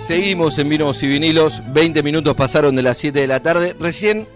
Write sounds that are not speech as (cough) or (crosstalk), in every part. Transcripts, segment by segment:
Seguimos en Vinos y Vinilos, 20 minutos pasaron de las 7 de la tarde. Recién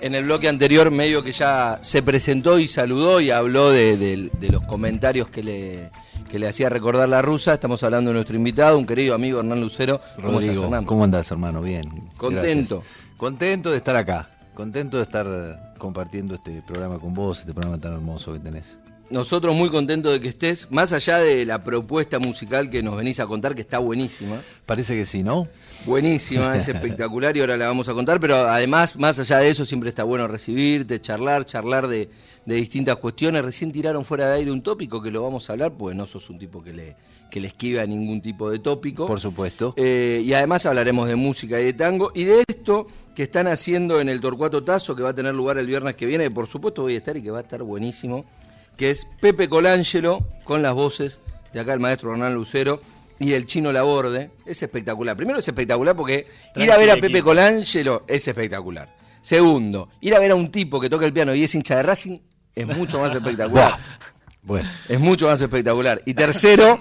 en el bloque anterior medio que ya se presentó y saludó y habló de, de- de los comentarios que le, que le hacía recordar la rusa. Estamos hablando de nuestro invitado, un querido amigo Hernán Lucero. ¿Cómo Rodrigo, estás, Hernán? ¿cómo andás, hermano? Bien. Contento. gracias. Contento de estar acá. Contento de estar eh, compartiendo este programa con vos, este programa tan hermoso que tenés. Nosotros muy contentos de que estés, más allá de la propuesta musical que nos venís a contar, que está buenísima. Parece que sí, ¿no? Buenísima, es (laughs) espectacular y ahora la vamos a contar, pero además, más allá de eso, siempre está bueno recibirte, charlar, charlar de, de distintas cuestiones. Recién tiraron fuera de aire un tópico que lo vamos a hablar, pues no sos un tipo que le, que le esquiva a ningún tipo de tópico. Por supuesto. Eh, y además hablaremos de música y de tango y de esto que están haciendo en el Torcuato Tazo, que va a tener lugar el viernes que viene, que por supuesto voy a estar y que va a estar buenísimo, que es Pepe Colangelo con las voces de acá el maestro Hernán Lucero y el chino Laborde. Es espectacular. Primero es espectacular porque ir a ver a Pepe Colangelo es espectacular. Segundo, ir a ver a un tipo que toca el piano y es hincha de Racing es mucho más espectacular. (laughs) Bueno, Es mucho más espectacular. Y tercero,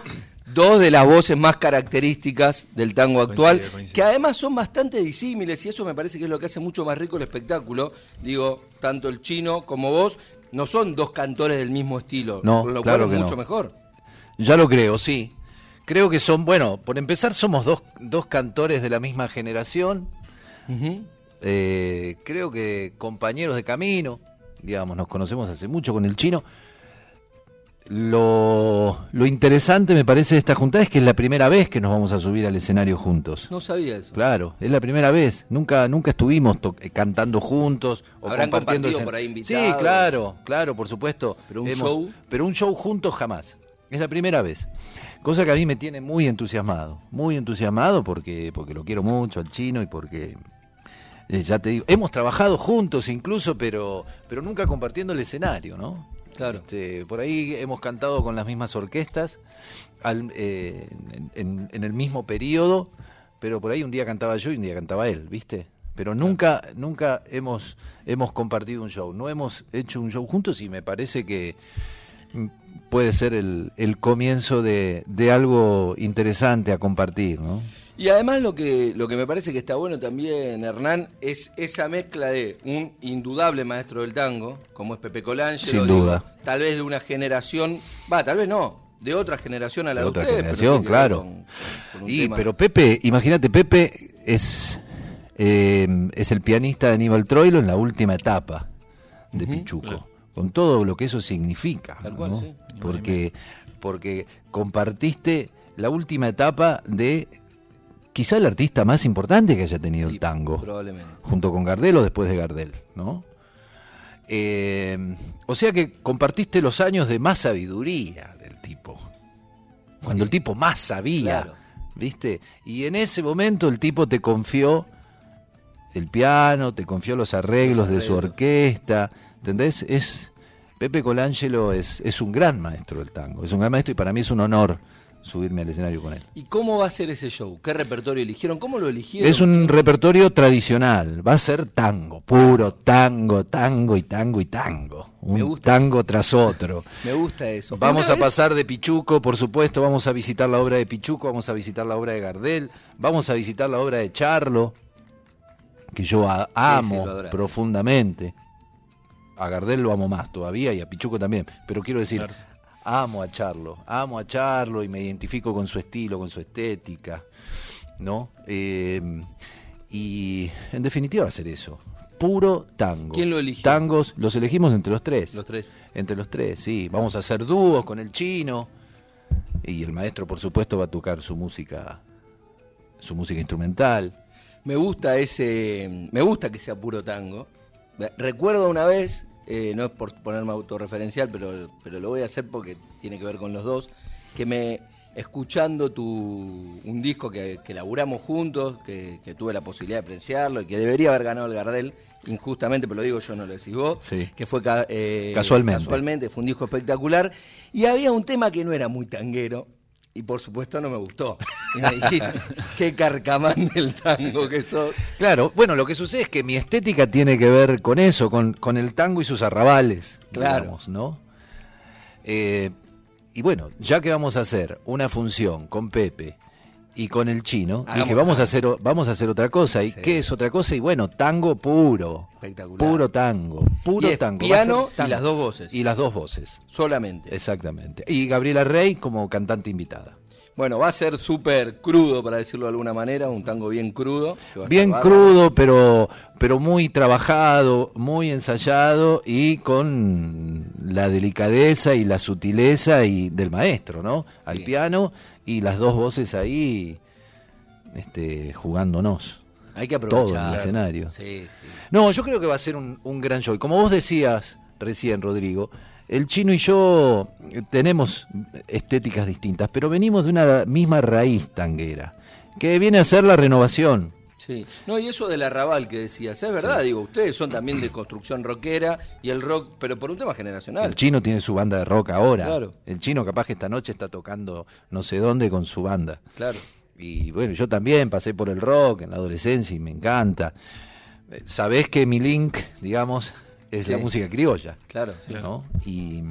dos de las voces más características del tango actual, que además son bastante disímiles y eso me parece que es lo que hace mucho más rico el espectáculo. Digo, tanto el chino como vos no son dos cantores del mismo estilo, No, lo claro cual es mucho no. mejor. ya lo creo, sí. Creo que son, bueno, por empezar somos dos, dos cantores de la misma generación. Eh, creo que compañeros de camino, digamos, nos conocemos hace mucho con el chino. Lo, lo interesante me parece de esta juntada es que es la primera vez que nos vamos a subir al escenario juntos. No sabía eso. Claro, es la primera vez. Nunca, nunca estuvimos eh, cantando juntos o Habrán compartiendo. por ahí Sí, invitados. claro, claro, por supuesto. Pero un show. Pero un show juntos jamás. Es la primera vez. Cosa que a mí me tiene muy entusiasmado. Muy entusiasmado porque, porque lo quiero mucho al chino y porque. eh, ya te digo, hemos trabajado juntos incluso, pero, pero nunca compartiendo el escenario, ¿no? Claro. Este, por ahí hemos cantado con las mismas orquestas al- eh, en, en- en el mismo periodo, pero por ahí un día cantaba yo y un día cantaba él, ¿viste? Pero nunca, nunca hemos, hemos compartido un show, no hemos hecho un show juntos y me parece que mm, puede ser el, el comienzo de, de algo interesante a compartir, ¿no? Y además lo que, lo que me parece que está bueno también, Hernán, es esa mezcla de un indudable maestro del tango, como es Pepe Colangelo. Sin digo, duda. Tal vez de una generación, va, tal vez no, de otra generación a la De de, otra ustedes. pero generación, ver claro. con- con un Y, tema- pero Pepe, imagínate, Pepe es, eh, es el pianista de Aníbal Troilo en la última etapa de Pichuco, con todo lo que eso significa. Tal cual, ¿no? sí. Porque, porque compartiste la última etapa de quizá el artista más importante que haya tenido el tango, Probablemente. junto con Gardel o después de Gardel, ¿no? Eh, o sea que compartiste los años de más sabiduría del tipo. Cuando el tipo más sabía, Claro. ¿viste? Y en ese momento el tipo te confió el piano, te confió los arreglos, Los de su orquesta, ¿entendés? Es Pepe Colangelo es, es un gran maestro del tango, es un gran maestro y para mí es un honor subirme al escenario con él. ¿Y cómo va a ser ese show? ¿Qué repertorio eligieron? ¿Cómo lo eligieron? Es un repertorio tradicional, va a ser tango, puro tango, tango y tango y tango. Me Un gusta. tango tras otro. (laughs) Me gusta eso. Vamos a vez- pasar de Pichuco, por supuesto, vamos a visitar la obra de Pichuco, vamos a visitar la obra de Gardel, vamos a visitar la obra de Charlo, que yo a- amo profundamente. A Gardel lo amo más todavía y a Pichuco también, pero quiero decir, Claro. Amo a Charlo, amo a Charlo y me identifico con su estilo, con su estética, ¿no? Eh, y en definitiva va a ser eso, puro tango. ¿Quién lo eligió? Tangos, los elegimos entre los tres. Los tres. Entre los tres, sí. Vamos a hacer dúos con el chino. Y el maestro, por supuesto, va a tocar su música, su música instrumental. Me gusta ese. Me gusta que sea puro tango. Recuerdo una vez, eh, no es por ponerme autorreferencial, pero, pero lo voy a hacer porque tiene que ver con los dos, que me. Escuchando tu, un disco que, que laburamos juntos, que, que tuve la posibilidad de apreciarlo y que debería haber ganado el Gardel, injustamente, pero lo digo yo, no lo decís vos, Sí. que fue eh, Casualmente. casualmente, fue un disco espectacular, y había un tema que no era muy tanguero, y por supuesto no me gustó. Y me dijiste, (laughs) qué carcamán del tango que sos. Claro, bueno, lo que sucede es que mi estética tiene que ver con eso, con, con el tango y sus arrabales, Claro. digamos, ¿no? Eh, y bueno, ya que vamos a hacer una función con Pepe y con el chino Hagamos dije, vamos a hacer vamos a hacer otra cosa. ¿Y Sí. qué es otra cosa? Y bueno, tango puro. Espectacular. Puro tango, puro Y es tango. Piano y las dos voces. Y las dos voces, Solamente. exactamente. Y Gabriela Rey como cantante invitada. Bueno, va a ser súper crudo, para decirlo de alguna manera, un tango bien crudo. Bien crudo, pero, pero muy trabajado, muy ensayado y con la delicadeza y la sutileza y del maestro, ¿no? Al Bien. piano y las dos voces ahí este, jugándonos. Hay que Todo aprovechar. en el escenario. Sí, sí. No, yo creo que va a ser un, un gran show. Y Como vos decías recién, Rodrigo, el chino y yo eh, tenemos estéticas distintas, pero venimos de una misma raíz tanguera, que viene a ser la renovación. Sí. No, y eso del arrabal que decías, es verdad, digo, ustedes son también de construcción rockera y el rock, pero por un tema generacional. El chino tiene su banda de rock ahora. Claro. El chino capaz que esta noche está tocando no sé dónde con su banda. Claro. Y bueno, yo también pasé por el rock en la adolescencia y me encanta. Eh, Sabés que mi link, digamos, es la música criolla. Claro, sí. ¿no? Y,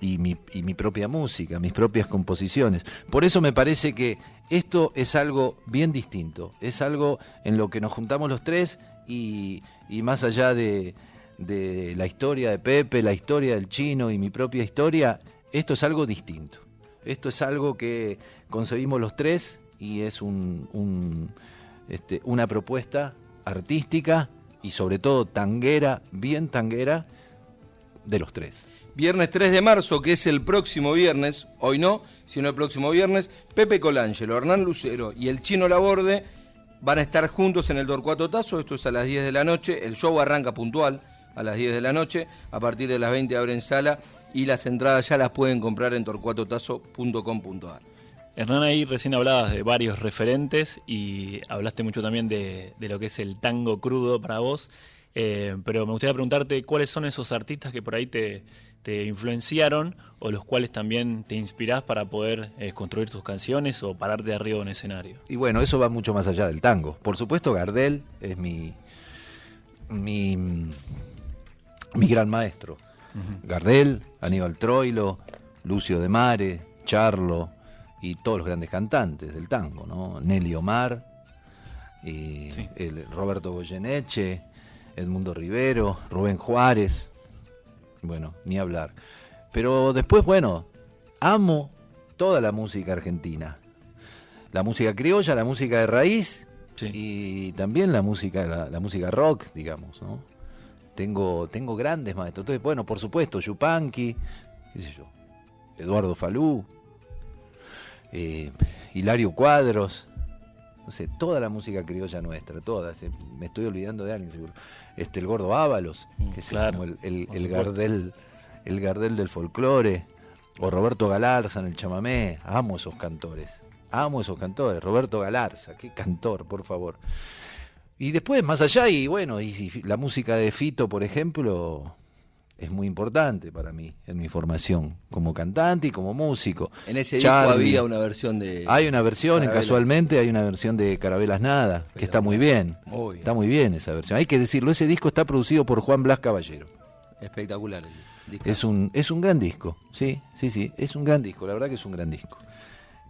y mi, y mi propia música, mis propias composiciones. Por eso me parece que esto es algo bien distinto, es algo en lo que nos juntamos los tres y, y más allá de, de la historia de Pepe, la historia del chino y mi propia historia, esto es algo distinto. Esto es algo que concebimos los tres y es un, un, este, una propuesta artística y sobre todo tanguera, bien tanguera, de los tres. Viernes 3 de marzo, que es el próximo viernes, hoy no, sino el próximo viernes, Pepe Colangelo, Hernán Lucero y el Chino Laborde van a estar juntos en el Torcuato Tazo, esto es a las 10 de la noche, el show arranca puntual a las 10 de la noche, a partir de las 20 abren sala y las entradas ya las pueden comprar en torcuatotazo.com.ar. Hernán, ahí recién hablabas de varios referentes y hablaste mucho también de, de lo que es el tango crudo para vos. Eh, pero me gustaría preguntarte cuáles son esos artistas que por ahí te, te influenciaron o los cuales también te inspirás para poder eh, construir tus canciones o pararte arriba de un escenario. Y bueno, eso va mucho más allá del tango. Por supuesto, Gardel es mi, mi, mi gran maestro. Gardel, Aníbal Troilo, Lucio de Mare, Charlo y todos los grandes cantantes del tango, ¿no? Nelly Omar, y Sí. el Roberto Goyeneche, Edmundo Rivero, Rubén Juárez, bueno, ni hablar. Pero después, bueno, amo toda la música argentina. La música criolla, la música de raíz Sí. y también la música, la, la música rock, digamos, ¿no? Tengo, tengo grandes maestros. Entonces, bueno, por supuesto, Yupanqui, qué sé yo, Eduardo Falú, eh, Hilario Cuadros, no sé, toda la música criolla nuestra, todas. eh, me estoy olvidando de alguien seguro. Este, el Gordo Ábalos, que es claro, como el, el-. Gardel, el Gardel del folclore, o Roberto Galarza en el chamamé. Amo esos cantores. Amo esos cantores. Roberto Galarza, qué cantor, por favor. Y después, más allá, y bueno, y si la música de Fito, por ejemplo, es muy importante para mí, en mi formación, como cantante y como músico. En ese disco había una versión de... Hay una versión, Carabela. casualmente, hay una versión de Carabelas Nada, que está muy bien. Está muy bien esa versión. Hay que decirlo, ese disco está producido por Juan Blas Caballero. Espectacular. el disco. Es un, es un gran disco, sí, sí, sí, es un gran disco, la verdad que es un gran disco.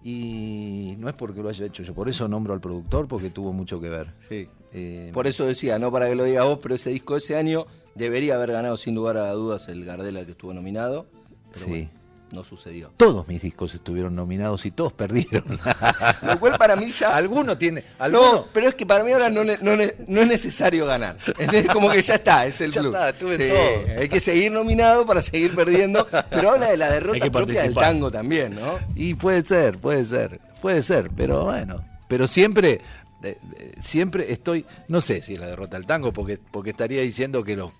Y no es porque lo haya hecho yo, por eso nombro al productor, porque tuvo mucho que ver. Sí. Eh, Por eso decía, no para que lo digas vos, pero ese disco de ese año debería haber ganado sin lugar a dudas el Gardel al que estuvo nominado. Pero Sí. bueno, no sucedió. todos mis discos estuvieron nominados y todos perdieron. (laughs) Lo cual para mí ya... alguno tiene, alguno, No, pero es que para mí ahora no, no, no es necesario ganar. Es como que ya está, es el (laughs) Ya club. está, estuve en Sí, todo. Hay que seguir nominado para seguir perdiendo, pero habla de la derrota propia del tango también, ¿no? Y puede ser, puede ser, puede ser, pero bueno, pero siempre, eh, eh, siempre estoy, no sé si es la derrota del tango, porque, porque estaría diciendo que los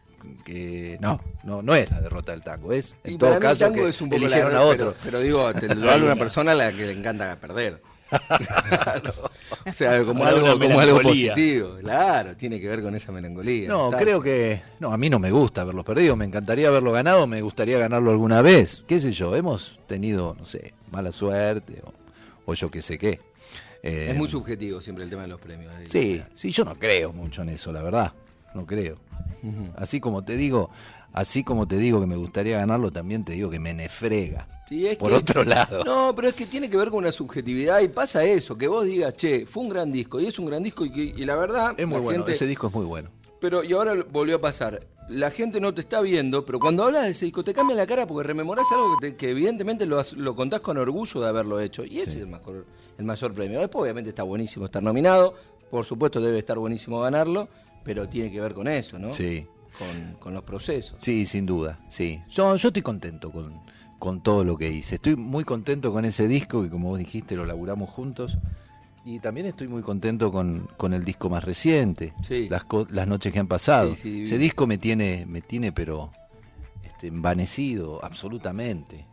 que no, no, no es la derrota del tango, es en Y todo para mí el caso tango que es un poco la eligieron a derrota, otro. Pero, pero digo, (laughs) te lo habla una persona a la que le encanta perder. (laughs) Claro. O sea, como algo, como algo positivo. Claro, tiene que ver con esa melancolía. No, Está- creo que. No, a mí no me gusta verlos perdidos. Me encantaría haberlo ganado. Me gustaría ganarlo alguna vez. ¿Qué sé yo? Hemos tenido, no sé, mala suerte o, o yo qué sé qué. Eh, Es muy subjetivo siempre el tema de los premios. Sí, sí, yo no creo mucho en eso, la verdad. No creo. Así como te digo, así como te digo que me gustaría ganarlo, también te digo que me nefrega. Sí, es Por que- otro lado. No, pero es que tiene que ver con una subjetividad y pasa eso, que vos digas, che, fue un gran disco y es un gran disco y, que- y la verdad... Es muy la bueno, gente- ese disco es muy bueno. Pero, y ahora volvió a pasar. La gente no te está viendo, pero cuando hablas de ese disco te cambia la cara porque rememorás algo que, te- que evidentemente lo, has- lo contás con orgullo de haberlo hecho. Y ese es el mayor, el mayor premio. Después, obviamente, está buenísimo estar nominado. Por supuesto, debe estar buenísimo ganarlo, pero tiene que ver con eso, ¿no? Sí. Con, con los procesos. Sí, sin duda, sí. Yo, yo estoy contento con, con todo lo que hice. Estoy muy contento con ese disco que como vos dijiste lo laburamos juntos. Y también estoy muy contento con, con el disco más reciente, Sí. las, las noches que han pasado. Sí, sí, divino. ese disco me tiene, me tiene pero este, envanecido absolutamente.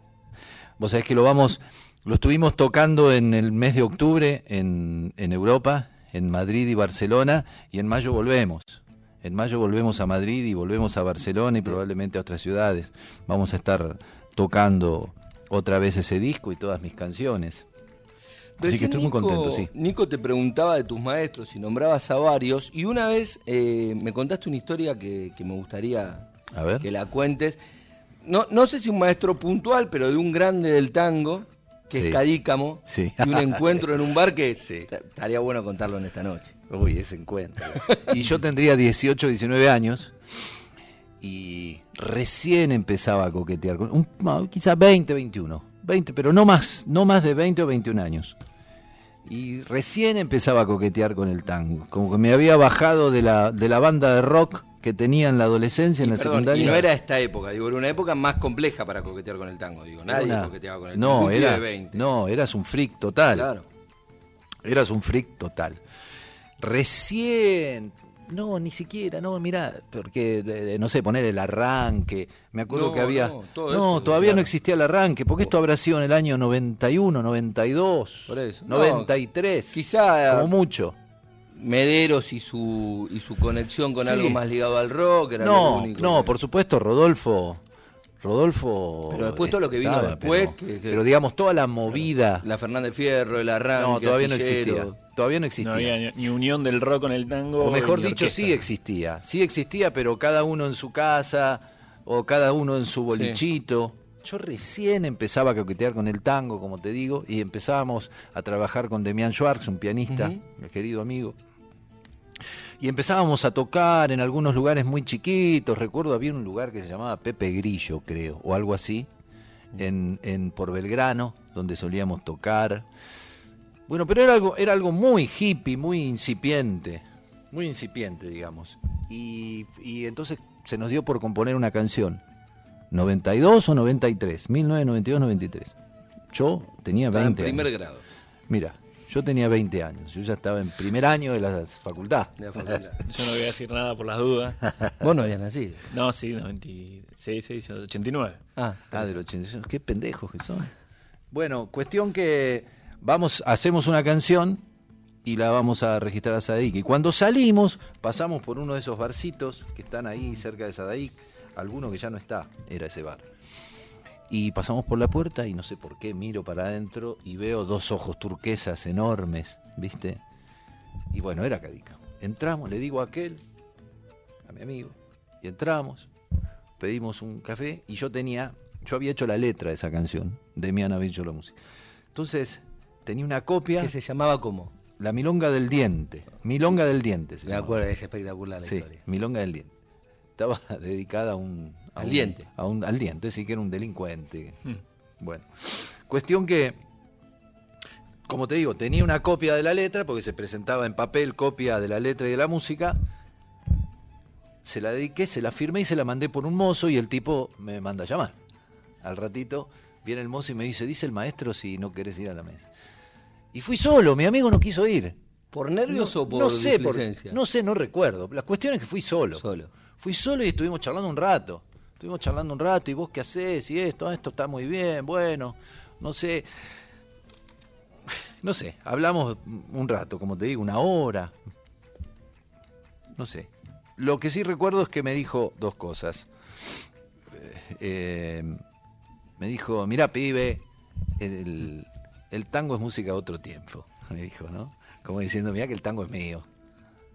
Vos sabés que lo vamos, lo estuvimos tocando en el mes de octubre en, en Europa, en Madrid y Barcelona, y en mayo volvemos. En mayo volvemos a Madrid y volvemos a Barcelona y probablemente a otras ciudades. Vamos a estar tocando otra vez ese disco y todas mis canciones. Así Recién que estoy muy contento, sí. Nico te preguntaba de tus maestros y nombrabas a varios. Y una vez eh, me contaste una historia que, que me gustaría A ver. que la cuentes. No, no sé si un maestro puntual, pero de un grande del tango, que Sí. es Cadícamo, Sí. y un encuentro en un bar que (laughs) Sí. estaría bueno contarlo en esta noche. Uy, ese encuentro. (laughs) Y yo tendría 18, 19 años y recién empezaba a coquetear con un, quizá 20, 21, 20, pero no más, no más de 20 o 21 años. Y recién empezaba a coquetear con el tango, como que me había bajado de la, de la banda de rock que tenía en la adolescencia, en la secundaria. y no era esta época, digo, era una época más compleja para coquetear con el tango. Digo, nadie una- coqueteaba con el no, tango. Era, de 20. no, eras un freak total. Claro. Eras un freak total. Recién. No, ni siquiera, no, mira, porque, no sé, poner el arranque. Me acuerdo No, que había. no, todo No, eso, todavía no existía el arranque, porque esto habrá sido en el año 91, 92, Por eso. No, 93. quizá- Como mucho. Mederos y su, y su conexión con Sí. algo más ligado al rock. Era lo No, único no, que- por supuesto, Rodolfo. Rodolfo. Pero después todo lo que vino después, Pero, que- que- pero digamos, toda la movida. La Fernández Fierro, el arranque. no, todavía no existía. Todavía no existía. No había ni, ni unión del rock con el tango. O mejor dicho, orquesta. sí existía. Sí existía, pero cada uno en su casa o cada uno en su bolichito. Yo recién empezaba a coquetear con el tango, como te digo, y empezábamos a trabajar con Demian Schwartz, un pianista, el querido amigo. Y empezábamos a tocar en algunos lugares muy chiquitos. Recuerdo había un lugar que se llamaba Pepe Grillo, creo, o algo así, en, en por Belgrano, donde solíamos tocar. Bueno, pero era algo, era algo muy hippie, muy incipiente, muy incipiente, digamos. Y, y entonces se nos dio por componer una canción. 92 o 93, 1992-93. Yo tenía Estaba en 20 primer años. grado Mira, yo tenía 20 años, yo ya estaba en primer año de la facultad. de la facultad. Yo no voy a decir nada por las dudas. (laughs) Vos no habías nacido. No, sí, 96, sí, yo 89. Ah, Ah, del 86. Qué pendejos que son. Bueno, cuestión que vamos, hacemos una canción y la vamos a registrar a Sadaic. Y cuando salimos, pasamos por uno de esos barcitos que están ahí cerca de Sadaic. Alguno que ya no está, era ese bar. Y pasamos por la puerta y no sé por qué miro para adentro y veo dos ojos turquesas enormes, ¿viste? Y bueno, era Cadica. Entramos, le digo a aquel, a mi amigo, y entramos, pedimos un café y yo tenía, yo había hecho la letra de esa canción, de había hecho la música. Entonces, tenía una copia, que se llamaba como. La Milonga del Diente, Milonga del Diente se Me llamaba. acuerdo, es espectacular la Sí, historia. Milonga del Diente. Estaba (laughs) dedicada a un... a Al un- diente. A un, al diente, sí, que era un delincuente. Hmm. Bueno, cuestión que, como te digo, tenía una copia de la letra, porque se presentaba en papel copia de la letra y de la música. Se la dediqué, se la firmé y se la mandé por un mozo y el tipo me manda a llamar. Al ratito viene el mozo y me dice, dice el maestro si no querés ir a la mesa. Y fui solo, mi amigo no quiso ir. ¿Por nervios No- o por no sé, por- no sé, no recuerdo. La cuestión es que fui solo. Solo. Fui solo y estuvimos charlando un rato. Estuvimos charlando un rato y vos qué haces y esto, esto está muy bien, bueno, no sé. No sé, hablamos un rato, como te digo, una hora. No sé. Lo que sí recuerdo es que me dijo dos cosas. Eh, me dijo, mira pibe, el, el tango es música de otro tiempo. (laughs) Me dijo, ¿no? Como diciendo, mira que el tango es mío.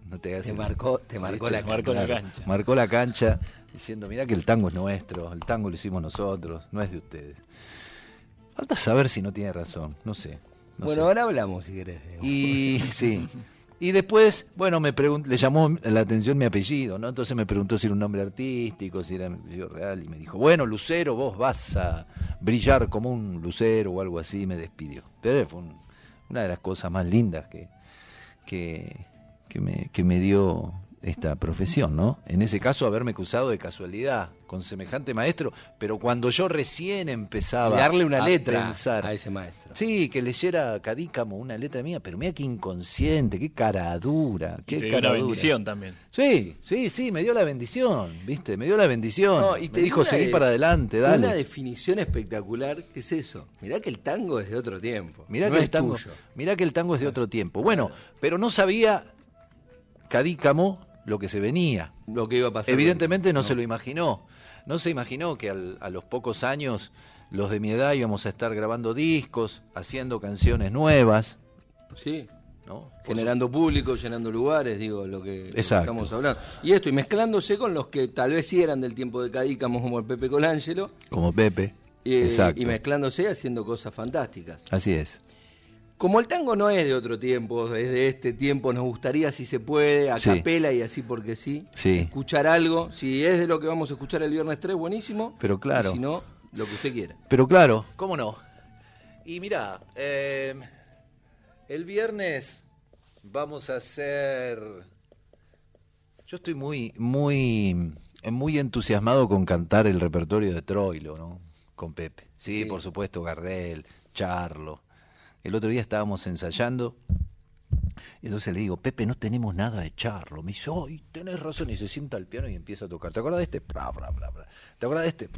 No te marcó, te marcó la Marcó la cancha. Marcó la cancha diciendo, mirá que el tango es nuestro, el tango lo hicimos nosotros, no es de ustedes. Falta saber si no tiene razón, no sé. no Bueno, sé. ahora hablamos si querés. Y sí. Y después, bueno, me le llamó la atención mi apellido, ¿no? Entonces me preguntó si era un nombre artístico, si era mi apellido real, y me dijo, bueno, Lucero, vos vas a brillar como un lucero o algo así, y me despidió. Pero fue un- una de las cosas más lindas que, que, que me, que me dio esta profesión, ¿no? En ese caso, haberme cruzado de casualidad con semejante maestro, pero cuando yo recién empezaba Y darle una a letra pensar, a ese maestro. Sí, que leyera Cadícamo una letra mía, pero mira qué inconsciente, qué cara dura, Y qué te dio cara la dura. bendición también. Sí, sí, sí, me dio la bendición, ¿viste? Me dio la bendición. No, y me te dijo, una seguí de- para adelante, Una dale. definición espectacular, ¿qué es eso? Mirá que el tango es de otro tiempo. Mirá no que es el tango, tuyo. mirá que el tango es de otro tiempo. Bueno, pero no sabía Cadícamo lo que se venía. Lo que iba a pasar. Evidentemente no, se lo imaginó. No se imaginó que al- a los pocos años los de mi edad íbamos a estar grabando discos, haciendo canciones nuevas, Sí. ¿no? Generando público, llenando lugares, digo, lo que, lo que Exacto. estamos hablando. Y esto, y mezclándose con los que tal vez sí eran del tiempo de Cadícamo, como el Pepe Colangelo, Como Pepe. y, Exacto. y mezclándose haciendo cosas fantásticas. Así es. Como el tango no es de otro tiempo, es de este tiempo, nos gustaría, si se puede, a Sí. capela y así porque sí, Sí. escuchar algo. Si es de lo que vamos a escuchar el viernes 3, buenísimo. Pero claro. Y si no, lo que usted quiera. Pero claro, ¿cómo no? Y mira, eh, el viernes vamos a hacer. Yo estoy muy, muy, muy entusiasmado con cantar el repertorio de Troilo, ¿no? Con Pepe. Sí, Sí. por supuesto, Gardel, Charlo. El otro día estábamos ensayando. Y entonces le digo, Pepe, no tenemos nada de charlo. Me dice, ¡ay, tenés razón! Y se sienta al piano y empieza a tocar. ¿Te acuerdas de este? Bra, bra, bra. ¿Te acuerdas de este?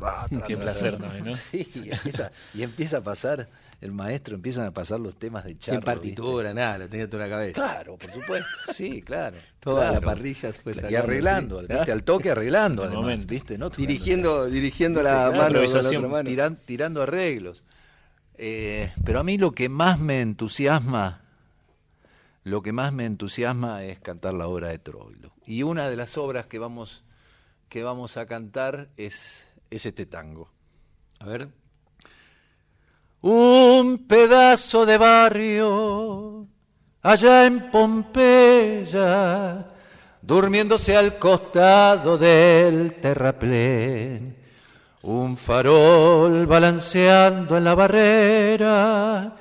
Qué placer también, ¿no? (laughs) Sí, y empieza, y empieza a pasar, el maestro empiezan a pasar los temas de charlo. Sin partitura, nada, lo tenía toda la cabeza. Claro, por supuesto, sí, claro. (laughs) Toda la claro. parrilla fue Y arreglando, sí. ¿viste? al toque arreglando, Al además, momento. ¿viste? No tocando, Dirigiendo, dirigiendo la Claro, mano la otra mano. tiran- tirando arreglos. Eh, pero a mí lo que más me entusiasma, lo que más me entusiasma es cantar la obra de Troilo. Y una de las obras que vamos, que vamos a cantar es, es este tango. A ver. Un pedazo de barrio allá en Pompeya, durmiéndose al costado del terraplén. Un farol balanceando en la barrera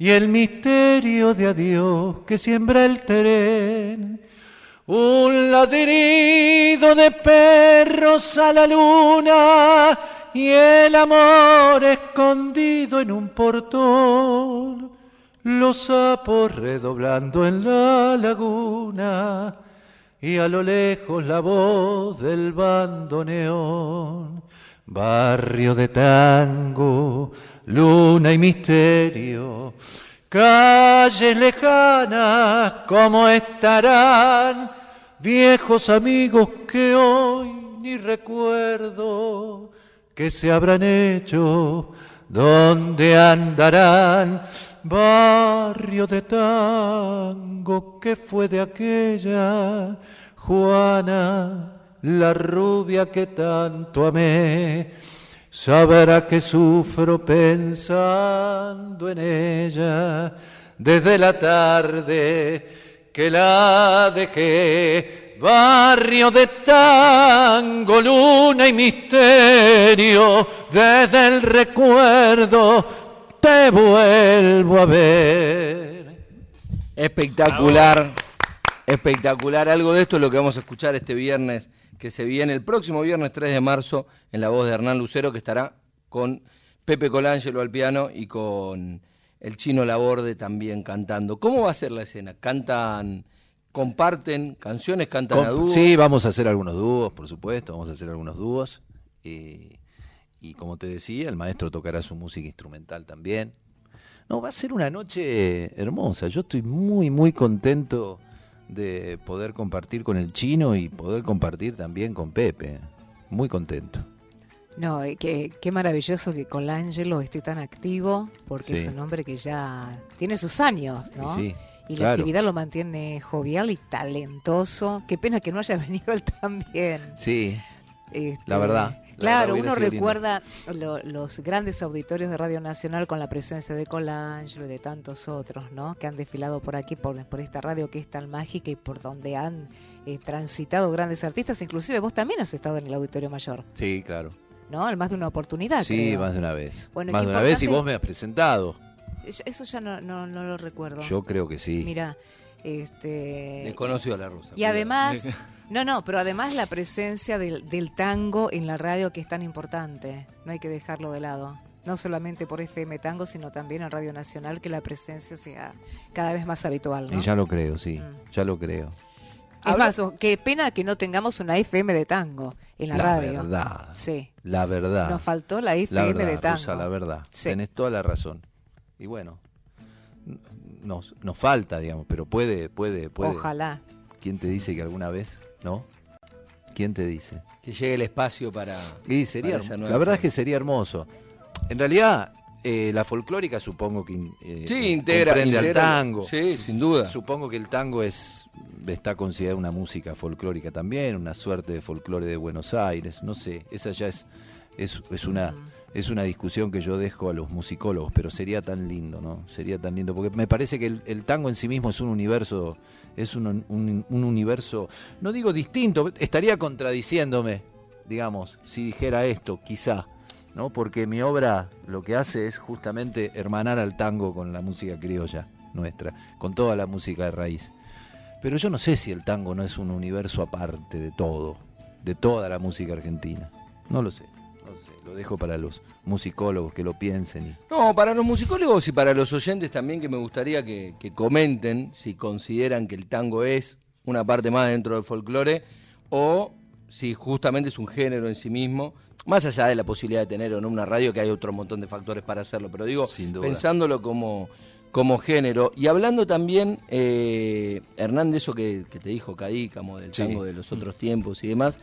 y el misterio de adiós que siembra el tren. Un ladrido de perros a la luna y el amor escondido en un portón. Los sapos redoblando en la laguna y a lo lejos la voz del bandoneón. Barrio de tango, luna y misterio, calles lejanas, ¿cómo estarán? Viejos amigos que hoy ni recuerdo, que se habrán hecho, dónde andarán? Barrio de tango, que fue de aquella Juana? La rubia que tanto amé, sabrá que sufro pensando en ella desde la tarde que la dejé. Barrio de tango, luna y misterio, desde el recuerdo te vuelvo a ver. Espectacular. Espectacular. Algo de esto es lo que vamos a escuchar este viernes que se viene, el próximo viernes 3 de marzo, en la voz de Hernán Lucero, que estará con Pepe Colangelo al piano y con el chino Laborde también cantando. ¿Cómo va a ser la escena? ¿Cantan, comparten canciones, cantan a Com- dúo? Sí, vamos a hacer algunos dúos, por supuesto, vamos a hacer algunos dúos. Y, y como te decía, el maestro tocará su música instrumental también. No, va a ser una noche hermosa. Yo estoy muy, muy contento de poder compartir con el chino y poder compartir también con Pepe. Muy contento. No, eh, qué, qué maravilloso que Colangelo esté tan activo, porque Sí. es un hombre que ya tiene sus años, ¿no? Y sí. y la Claro. actividad lo mantiene jovial y talentoso. Qué pena que no haya (laughs) venido él también. Sí, Este, La verdad, claro, uno recuerda lo- los grandes auditorios de Radio Nacional con la presencia de Colangelo y de tantos otros, ¿no? Que han desfilado por aquí, por, por esta radio que es tan mágica y por donde han eh, transitado grandes artistas. Inclusive vos también has estado en el Auditorio Mayor, sí, claro. ¿no? Más de una oportunidad, Sí, creo. más de una vez. Bueno, más de una vez y vos me has presentado. Eso- Eso ya no, no, no lo recuerdo. Yo creo que sí. Mira, este... Desconoció a la rusa. Y además, (laughs) no, no, pero además la presencia del, del tango en la radio que es tan importante, no hay que dejarlo de lado. No solamente por FM Tango, sino también en Radio Nacional, que la presencia sea cada vez más habitual. ¿no? Y ya lo creo, sí, Mm. ya lo creo. Es Habla- más, o- qué pena que no tengamos una FM de tango en la, radio. verdad, Sí, la verdad. nos faltó la la FM verdad, de tango. Rosa, la verdad. Sí. Tenés toda la razón. Y bueno, nos, nos falta, digamos, pero puede, puede, puede. Ojalá. ¿Quién te dice que alguna vez, no? ¿Quién te dice? Que llegue el espacio para. Y sería, para esa hermo- nueva la verdad es que sería hermoso. En realidad, eh, la folclórica supongo que eh, Sí, integra. comprende al tango. Sí, sin duda. Supongo que el tango es está considerado una música folclórica también, una suerte de folclore de Buenos Aires, no sé, esa ya es es, es una es una discusión que yo dejo a los musicólogos, pero sería tan lindo, ¿no? Sería tan lindo porque me parece que el, tango en sí mismo es un universo es un- un universo, no digo distinto, estaría contradiciéndome, digamos, si dijera esto, quizá, ¿no? Porque mi obra lo que hace es justamente hermanar al tango con la música criolla nuestra, con toda la música de raíz. Pero yo no sé si el tango no es un universo aparte de todo, de toda la música argentina. No lo sé, no lo sé. Lo dejo para los musicólogos que lo piensen. Y... No, para los musicólogos y para los oyentes también que me gustaría que, que comenten si consideran que el tango es una parte más dentro del folclore o si justamente es un género en sí mismo, más allá de la posibilidad de tener o no una radio, que hay otro montón de factores para hacerlo, pero digo, Sin duda. pensándolo como, como género. Y hablando también, eh, Hernán, de eso que, que te dijo Cadícamo, del Sí. tango de los otros tiempos y demás,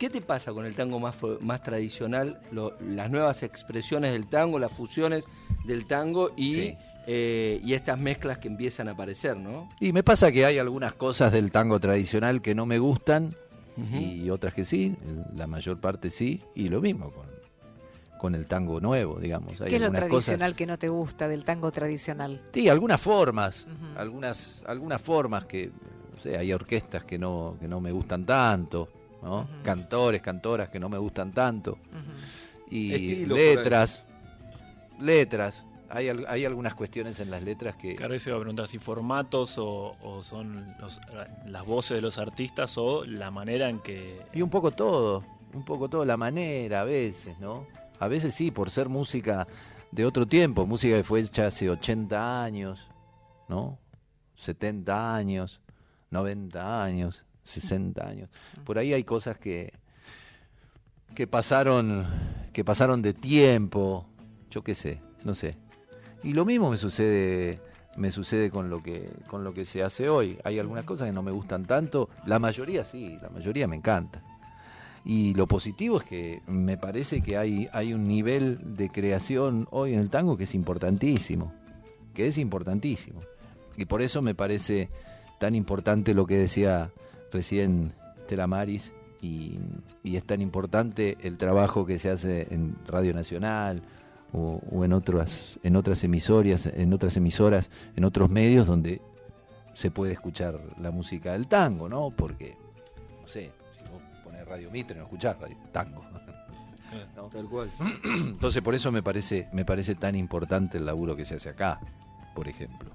¿qué te pasa con el tango más, tradicional, lo- las nuevas expresiones del tango, las fusiones del tango y, Sí. eh, y estas mezclas que empiezan a aparecer, ¿no? y me pasa que hay algunas cosas del tango tradicional que no me gustan y otras que sí, la mayor parte sí, y lo mismo con, con el tango nuevo, digamos. Hay ¿Qué es lo cosas- tradicional que no te gusta del tango tradicional? Sí, algunas formas, algunas, algunas formas que, no sé, hay orquestas que no, que no me gustan tanto, ¿no? Cantores, cantoras que no me gustan tanto. Y Estilo letras, letras. Hay, al- hay algunas cuestiones en las letras que... Claro, eso iba a preguntar si formatos o, o son los- las voces de los artistas o la manera en que... Y un poco todo, un poco todo, la manera a veces, ¿no? A veces sí, por ser música de otro tiempo, música que fue hecha hace 80 años, ¿no? 70 años, 90 años, 60 años. Por ahí hay cosas que que pasaron que pasaron de tiempo, yo qué sé, no sé. Y lo mismo me sucede me sucede con lo que con lo que se hace hoy. Hay algunas cosas que no me gustan tanto, la mayoría sí, la mayoría me encanta. Y lo positivo es que me parece que hay, hay un nivel de creación hoy en el tango que es importantísimo, que es importantísimo. Y por eso me parece tan importante lo que decía recién Telamaris y, y es tan importante el trabajo que se hace en Radio Nacional o, o en otras en otras emisoras, en otras emisoras, en otros medios donde se puede escuchar la música del tango, ¿no? Porque no sé, si vos pones Radio Mitre no escuchás radio tango. ¿no? Tal cual. (clears throat) Entonces por eso me parece me parece tan importante el laburo que se hace acá, por ejemplo.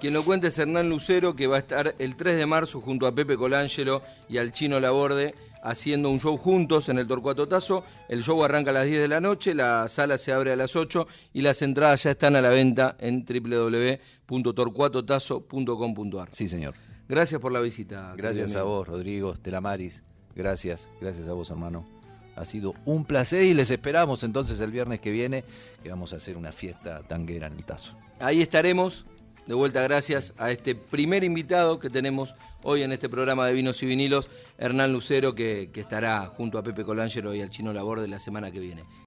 Quien lo cuenta es Hernán Lucero, que va a estar el 3 de marzo junto a Pepe Colangelo y al Chino Laborde haciendo un show juntos en el Torcuato Tazo. El show arranca a las 10 de la noche, la sala se abre a las 8 y las entradas ya están a la venta en www.torcuatotazo.com.ar. Sí, señor. Gracias por la visita. Gracias a vos, Rodrigo, Telamaris. Gracias, gracias a vos, hermano. Ha sido un placer y les esperamos entonces el viernes que viene, que vamos a hacer una fiesta tanguera en el Tazo. Ahí estaremos. De vuelta, gracias a este primer invitado que tenemos hoy en este programa de Vinos y Vinilos, Hernán Lucero, que, estará junto a Pepe Colangelo y al Chino Laborde la semana que viene.